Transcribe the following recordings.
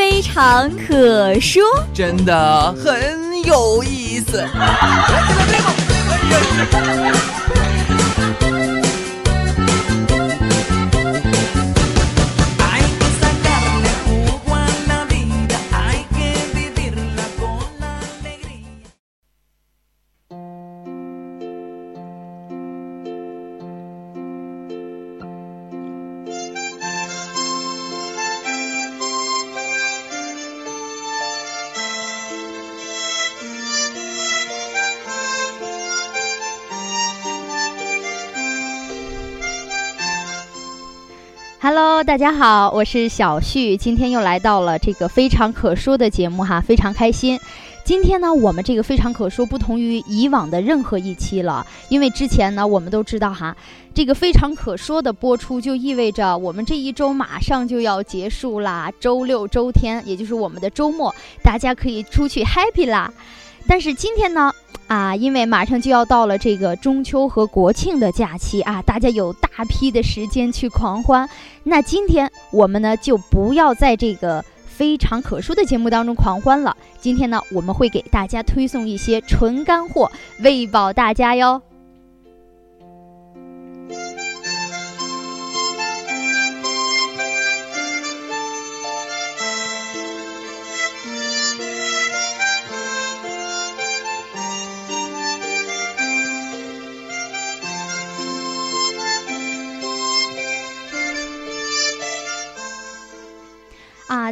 非常可说，真的很有意思。大家好，我是小旭，今天又来到了这个非常可说的节目哈，非常开心。今天呢，我们这个非常可说不同于以往的任何一期了，因为之前呢，我们都知道哈，这个非常可说的播出就意味着我们这一周马上就要结束啦，周六周天，也就是我们的周末，大家可以出去 happy 啦。但是今天呢？啊，因为马上就要到了这个中秋和国庆的假期啊，大家有大批的时间去狂欢。那今天我们呢，就不要在这个非常可说的节目当中狂欢了。今天呢，我们会给大家推送一些纯干货，喂饱大家哟。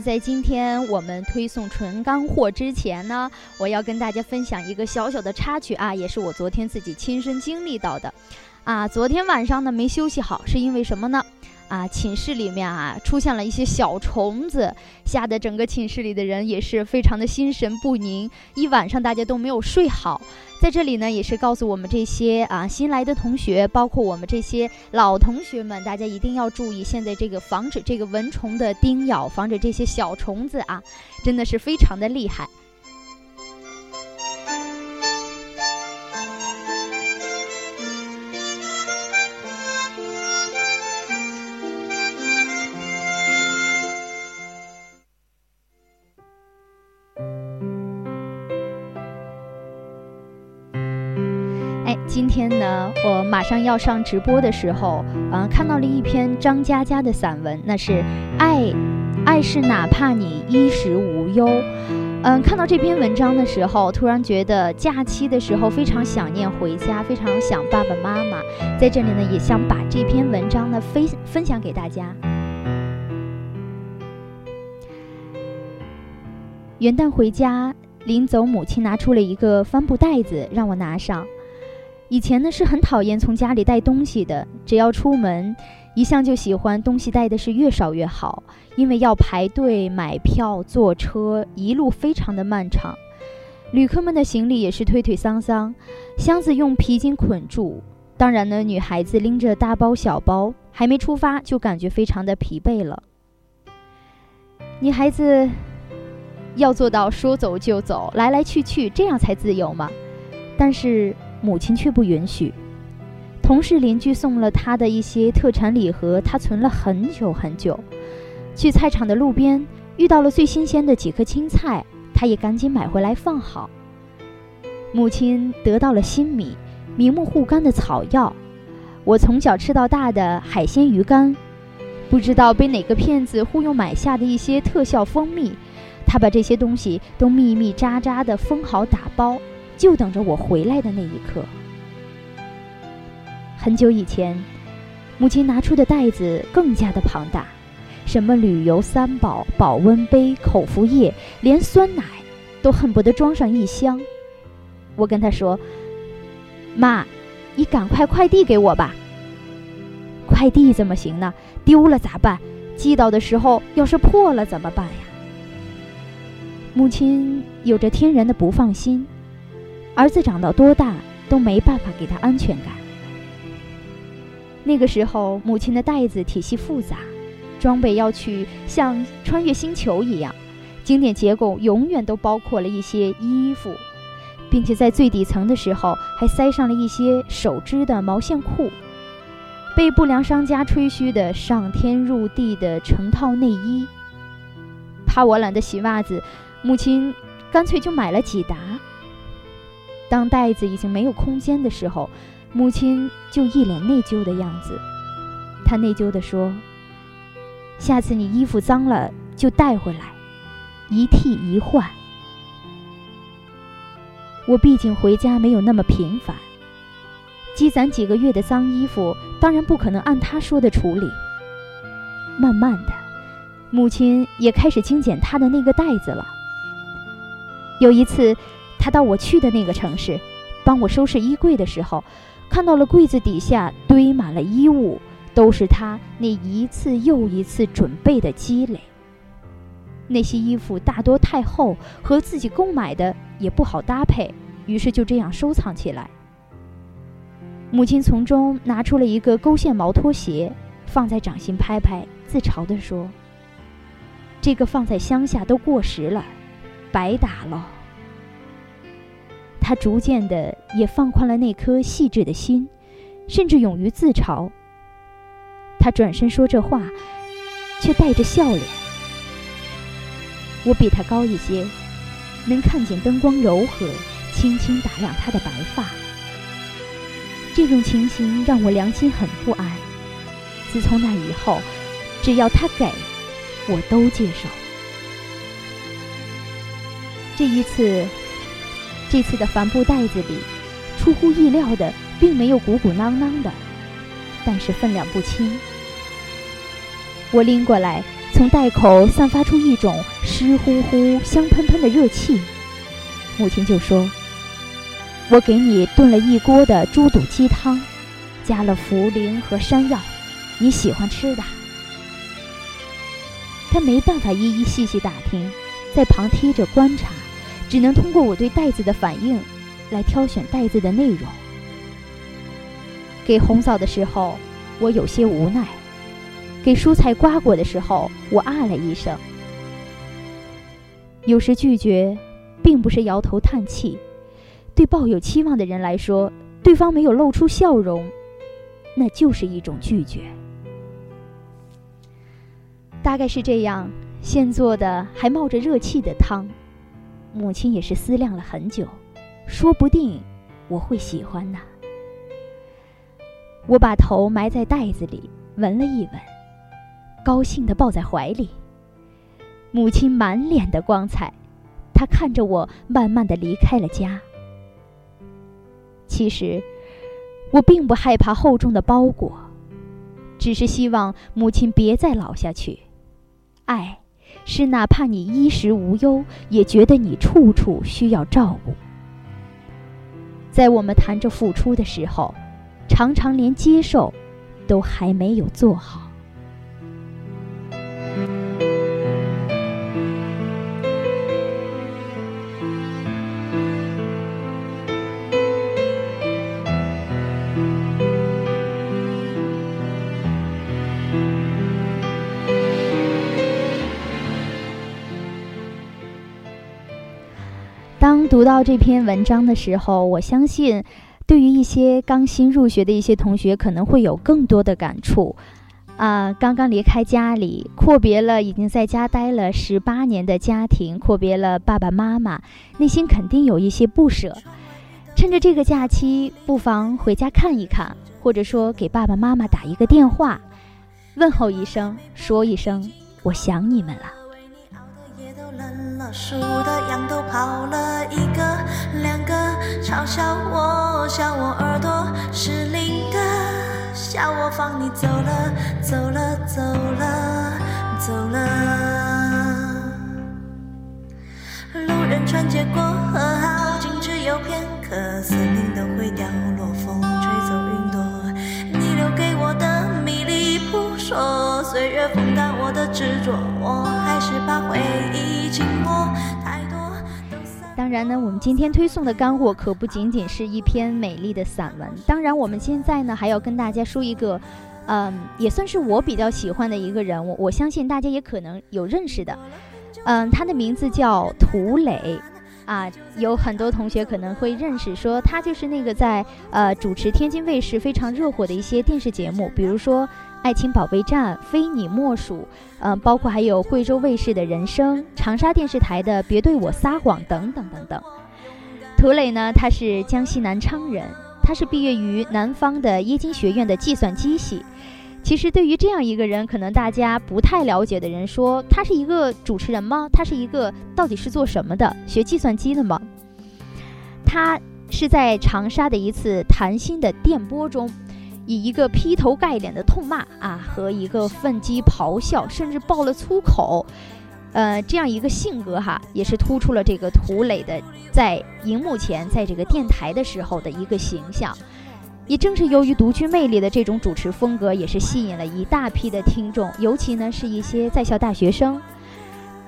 在今天我们推送纯干货之前呢，我要跟大家分享一个小小的插曲啊，也是我昨天自己亲身经历到的。啊，昨天晚上呢没休息好，是因为什么呢？啊，寝室里面啊出现了一些小虫子，吓得整个寝室里的人也是非常的心神不宁，一晚上大家都没有睡好。在这里呢，也是告诉我们这些啊新来的同学，包括我们这些老同学们，大家一定要注意，现在这个防止这个蚊虫的叮咬，防止这些小虫子啊，真的是非常的厉害。今天呢，我马上要上直播的时候，嗯，看到了一篇张嘉佳的散文，那是爱，爱是哪怕你衣食无忧。嗯，看到这篇文章的时候，突然觉得假期的时候非常想念回家，非常想爸爸妈妈。在这里呢，也想把这篇文章呢分分享给大家。元旦回家，临走，母亲拿出了一个帆布袋子，让我拿上。以前呢是很讨厌从家里带东西的，只要出门，一向就喜欢东西带的是越少越好，因为要排队买票、坐车，一路非常的漫长。旅客们的行李也是推推搡搡，箱子用皮筋捆住。当然呢，女孩子拎着大包小包，还没出发就感觉非常的疲惫了。女孩子要做到说走就走，来来去去，这样才自由嘛。但是。母亲却不允许。同事邻居送了他的一些特产礼盒，他存了很久很久。去菜场的路边遇到了最新鲜的几颗青菜，他也赶紧买回来放好。母亲得到了新米、明目护肝的草药，我从小吃到大的海鲜鱼干，不知道被哪个骗子忽悠买下的一些特效蜂蜜，他把这些东西都密密扎扎的封好打包。就等着我回来的那一刻。很久以前，母亲拿出的袋子更加的庞大，什么旅游三宝、保温杯、口服液，连酸奶都恨不得装上一箱。我跟她说：“妈，你赶快快递给我吧。快递怎么行呢？丢了咋办？寄到的时候要是破了怎么办呀？”母亲有着天然的不放心，儿子长到多大都没办法给他安全感。那个时候，母亲的袋子体系复杂，装备要去像穿越星球一样，经典结构永远都包括了一些衣服，并且在最底层的时候还塞上了一些手织的毛线裤，被不良商家吹嘘的上天入地的成套内衣。怕我懒得洗袜子。母亲干脆就买了几沓。当袋子已经没有空间的时候，母亲就一脸内疚的样子。她内疚地说：“下次你衣服脏了就带回来，一替一换。”我毕竟回家没有那么频繁，积攒几个月的脏衣服，当然不可能按她说的处理。慢慢的，母亲也开始精简她的那个袋子了。有一次，他到我去的那个城市，帮我收拾衣柜的时候，看到了柜子底下堆满了衣物，都是他那一次又一次准备的积累。那些衣服大多太厚，和自己购买的也不好搭配，于是就这样收藏起来。母亲从中拿出了一个勾线毛拖鞋，放在掌心拍拍，自嘲地说：“这个放在乡下都过时了。”白打了。他逐渐的也放宽了那颗细致的心，甚至勇于自嘲。他转身说这话，却带着笑脸。我比他高一些，能看见灯光柔和，轻轻打量他的白发。这种情形让我良心很不安。自从那以后，只要他给，我都接受。这一次，这次的帆布袋子里，出乎意料的，并没有鼓鼓囊囊的，但是分量不轻。我拎过来，从袋口散发出一种湿乎乎、香喷喷的热气。母亲就说：“我给你炖了一锅的猪肚鸡汤，加了茯苓和山药，你喜欢吃的。”他没办法一一细细打听，在旁贴着观察。只能通过我对袋子的反应，来挑选袋子的内容。给红枣的时候，我有些无奈；给蔬菜瓜果的时候，我啊了一声。有时拒绝，并不是摇头叹气。对抱有期望的人来说，对方没有露出笑容，那就是一种拒绝。大概是这样，现做的还冒着热气的汤。母亲也是思量了很久，说不定我会喜欢呢。我把头埋在袋子里，闻了一闻，高兴地抱在怀里。母亲满脸的光彩，她看着我慢慢地离开了家。其实，我并不害怕厚重的包裹，只是希望母亲别再老下去。爱。是哪怕你衣食无忧，也觉得你处处需要照顾。在我们谈着付出的时候，常常连接受都还没有做好。读到这篇文章的时候，我相信，对于一些刚新入学的一些同学，可能会有更多的感触。啊，刚刚离开家里，阔别了已经在家待了十八年的家庭，阔别了爸爸妈妈，内心肯定有一些不舍。趁着这个假期，不妨回家看一看，或者说给爸爸妈妈打一个电话，问候一声，说一声我想你们了。树的羊都跑了一个两个，嘲笑我，笑我耳朵失灵的，笑我放你走了，走了，走了，走了。路人穿街过河，好景只有片刻，森林都会掉落，说，岁月风干我的执着，我还是把回忆紧握太多。当然呢，我们今天推送的干货可不仅仅是一篇美丽的散文。当然，我们现在呢还要跟大家说一个，嗯，也算是我比较喜欢的一个人物，我相信大家也可能有认识的。嗯，他的名字叫涂磊，啊，有很多同学可能会认识，说他就是那个在呃主持天津卫视非常热火的一些电视节目，比如说《爱情保卫战》《非你莫属》，嗯，包括还有贵州卫视的人生、长沙电视台的《别对我撒谎》等等等等。涂磊呢，他是江西南昌人，他是毕业于南方的冶金学院的计算机系。其实对于这样一个人，可能大家不太了解的人说，他是一个主持人吗？他是一个到底是做什么的？学计算机的吗？他是在长沙的一次谈心的电波中，以一个劈头盖脸的痛骂啊，和一个愤激咆哮，甚至爆了粗口，呃，这样一个性格哈，也是突出了这个涂磊的在荧幕前，在这个电台的时候的一个形象。也正是由于独具魅力的这种主持风格，也是吸引了一大批的听众，尤其呢是一些在校大学生。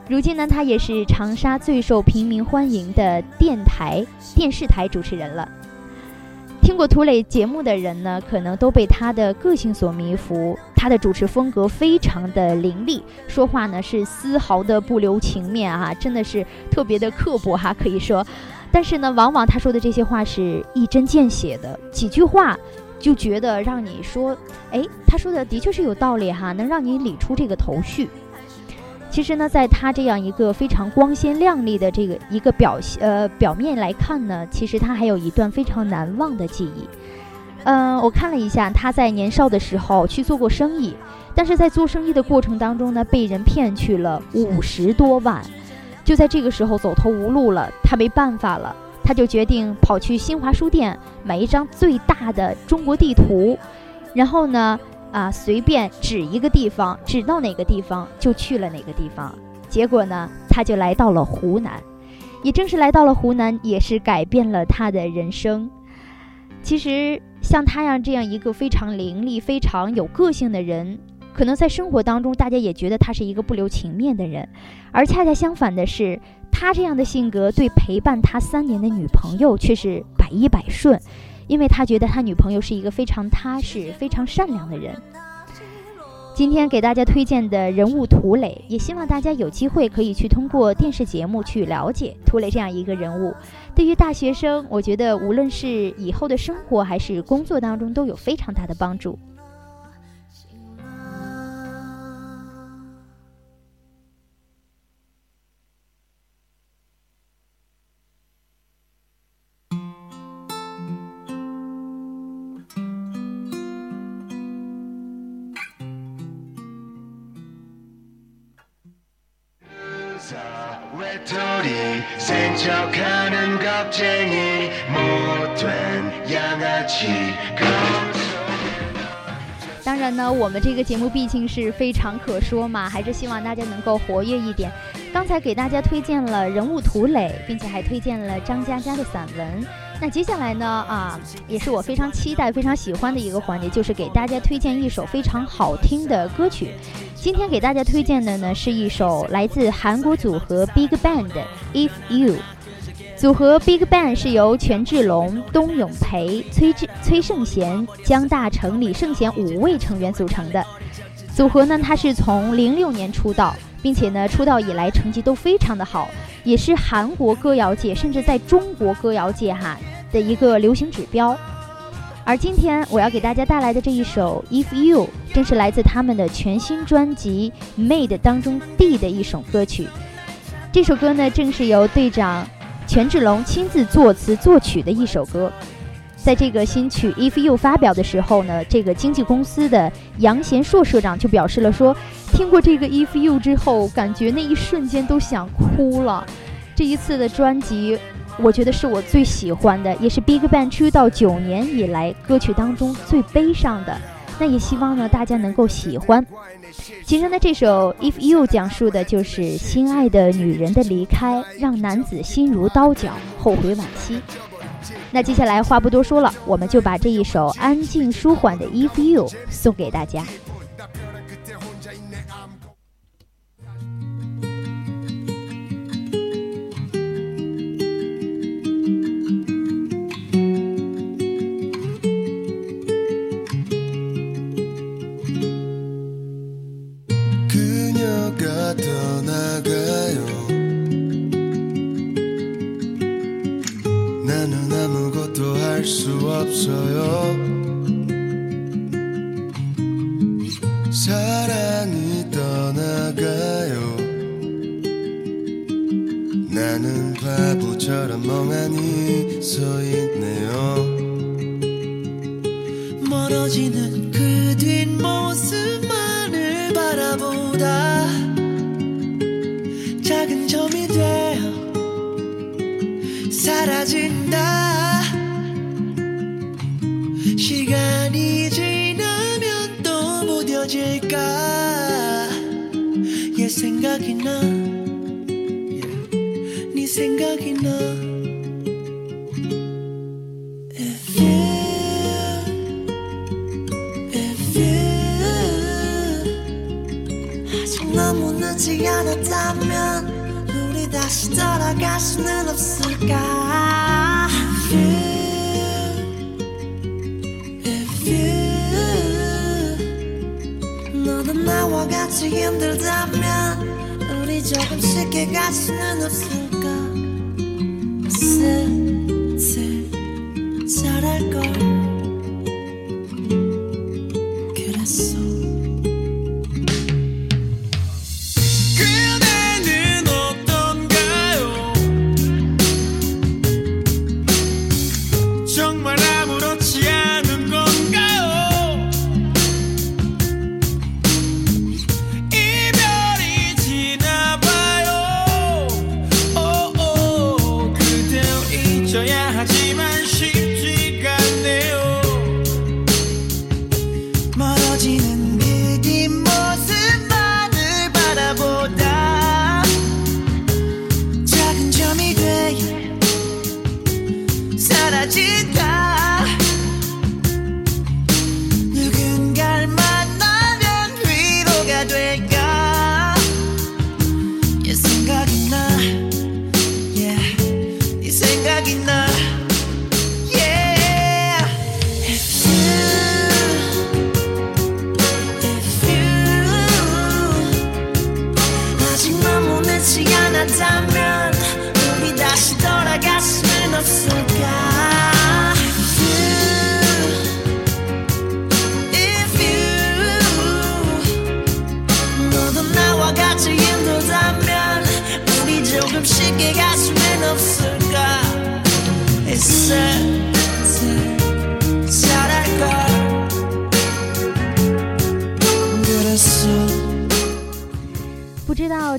如今呢，他也是长沙最受平民欢迎的电台、电视台主持人了。听过涂磊节目的人呢，可能都被他的个性所迷服。他的主持风格非常的凌厉，说话呢是丝毫的不留情面啊，真的是特别的刻薄哈，可以说。但是呢，往往他说的这些话是一针见血的，几句话就觉得让你说，哎，他说的的确是有道理哈，能让你理出这个头绪。其实呢，在他这样一个非常光鲜亮丽的这个一个表呃表面来看呢，其实他还有一段非常难忘的记忆。嗯，我看了一下，他在年少的时候去做过生意，但是在做生意的过程当中呢，被人骗去了五十多万。就在这个时候走投无路了，他没办法了，他就决定跑去新华书店买一张最大的中国地图，然后呢，啊，随便指一个地方，指到哪个地方就去了哪个地方。结果呢，他就来到了湖南，也正是来到了湖南，也是改变了他的人生。其实像他样这样一个非常伶俐、非常有个性的人。可能在生活当中，大家也觉得他是一个不留情面的人，而恰恰相反的是，他这样的性格对陪伴他三年的女朋友却是百依百顺，因为他觉得他女朋友是一个非常踏实、非常善良的人。今天给大家推荐的人物涂磊，也希望大家有机会可以去通过电视节目去了解涂磊这样一个人物。对于大学生，我觉得无论是以后的生活还是工作当中，都有非常大的帮助。当然呢，我们这个节目毕竟是非常可说嘛，还是希望大家能够活跃一点。刚才给大家推荐了人物涂磊，并且还推荐了张嘉佳的散文。那接下来呢，啊，也是我非常期待、非常喜欢的一个环节，就是给大家推荐一首非常好听的歌曲。今天给大家推荐的呢，是一首来自韩国组合 Big Bang 的《If You》。组合 Big Bang 是由权志龙、东永培、崔志、崔胜贤、江大成、李胜贤五位成员组成的组合呢。它是从零六年出道，并且呢出道以来成绩都非常的好，也是韩国歌谣界甚至在中国歌谣界哈的一个流行指标。而今天我要给大家带来的这一首《If You》，正是来自他们的全新专辑《Made》当中 D 的一首歌曲。这首歌呢，正是由队长。权志龙亲自作词作曲的一首歌，在这个新曲《If You》发表的时候呢，这个经纪公司的杨贤硕社长就表示了说，听过这个《If You》之后，感觉那一瞬间都想哭了。这一次的专辑，我觉得是我最喜欢的，也是 BigBang 出道九年以来歌曲当中最悲伤的。那也希望呢，大家能够喜欢。其实呢，这首《If You》讲述的就是心爱的女人的离开，让男子心如刀绞，后悔惋惜。那接下来话不多说了，我们就把这一首安静舒缓的《If You》送给大家。 바라보다 작은 점이 되어 사라진다. 시간이 지나면 또 무뎌질까? 얘 생각이 나. 네 생각이 나 않았다면 우리 다시 돌아갈 수는 없을까? If you If you 너도 나와 같이 힘들다면 우리 조금 쉽게 갈 수는 없을까? 슬슬 잘할걸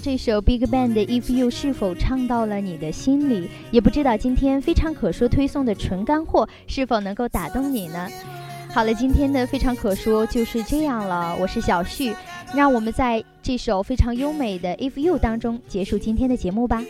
这首 Big Bang 的 If You 是否唱到了你的心里，也不知道今天非常可说推送的纯干货是否能够打动你呢？好了，今天的非常可说就是这样了。我是小旭，让我们在这首非常优美的 If You 当中结束今天的节目吧。